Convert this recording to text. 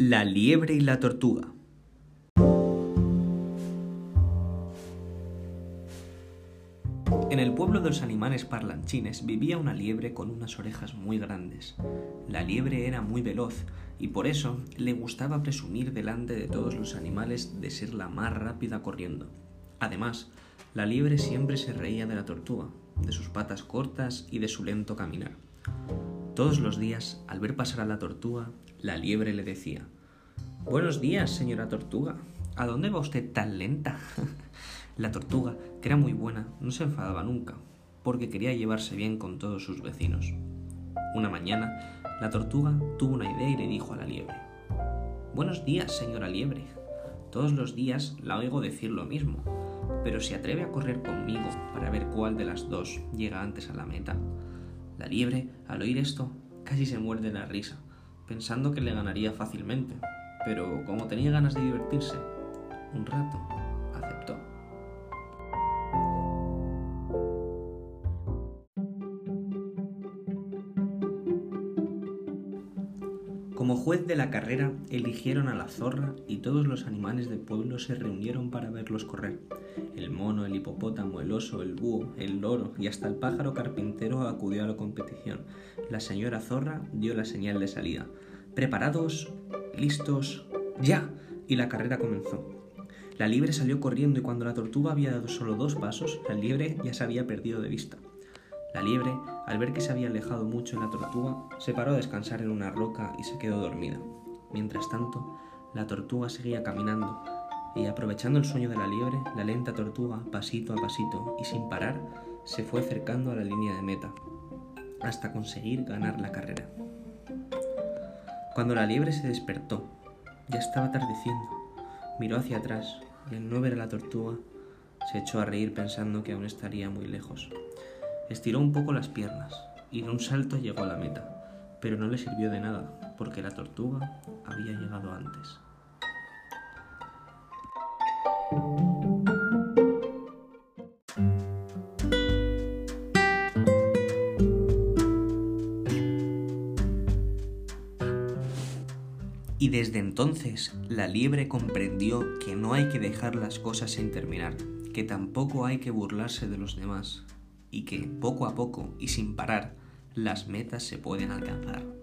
La liebre y la tortuga. En el pueblo de los animales parlanchines vivía una liebre con unas orejas muy grandes. La liebre era muy veloz y por eso le gustaba presumir delante de todos los animales de ser la más rápida corriendo. Además, la liebre siempre se reía de la tortuga, de sus patas cortas y de su lento caminar. Todos los días, al ver pasar a la tortuga, la liebre le decía Buenos días, señora tortuga. ¿A dónde va usted tan lenta? la tortuga, que era muy buena, no se enfadaba nunca, porque quería llevarse bien con todos sus vecinos. Una mañana, la tortuga tuvo una idea y le dijo a la liebre Buenos días, señora liebre. Todos los días la oigo decir lo mismo, pero se atreve a correr conmigo para ver cuál de las dos llega antes a la meta. La liebre, al oír esto, casi se muerde la risa, pensando que le ganaría fácilmente, pero como tenía ganas de divertirse, un rato, Como juez de la carrera, eligieron a la zorra y todos los animales del pueblo se reunieron para verlos correr. El mono, el hipopótamo, el oso, el búho, el loro y hasta el pájaro carpintero acudió a la competición. La señora zorra dio la señal de salida. ¿Preparados? ¿Listos? ¡Ya! Y la carrera comenzó. La liebre salió corriendo y cuando la tortuga había dado solo dos pasos, la liebre ya se había perdido de vista. La liebre, al ver que se había alejado mucho la tortuga, se paró a descansar en una roca y se quedó dormida. Mientras tanto, la tortuga seguía caminando y aprovechando el sueño de la liebre, la lenta tortuga, pasito a pasito y sin parar, se fue acercando a la línea de meta, hasta conseguir ganar la carrera. Cuando la liebre se despertó, ya estaba atardeciendo, miró hacia atrás y al no ver a la tortuga, se echó a reír pensando que aún estaría muy lejos. Estiró un poco las piernas y de un salto llegó a la meta, pero no le sirvió de nada porque la tortuga había llegado antes. Y desde entonces la liebre comprendió que no hay que dejar las cosas sin terminar, que tampoco hay que burlarse de los demás, y que poco a poco y sin parar las metas se pueden alcanzar.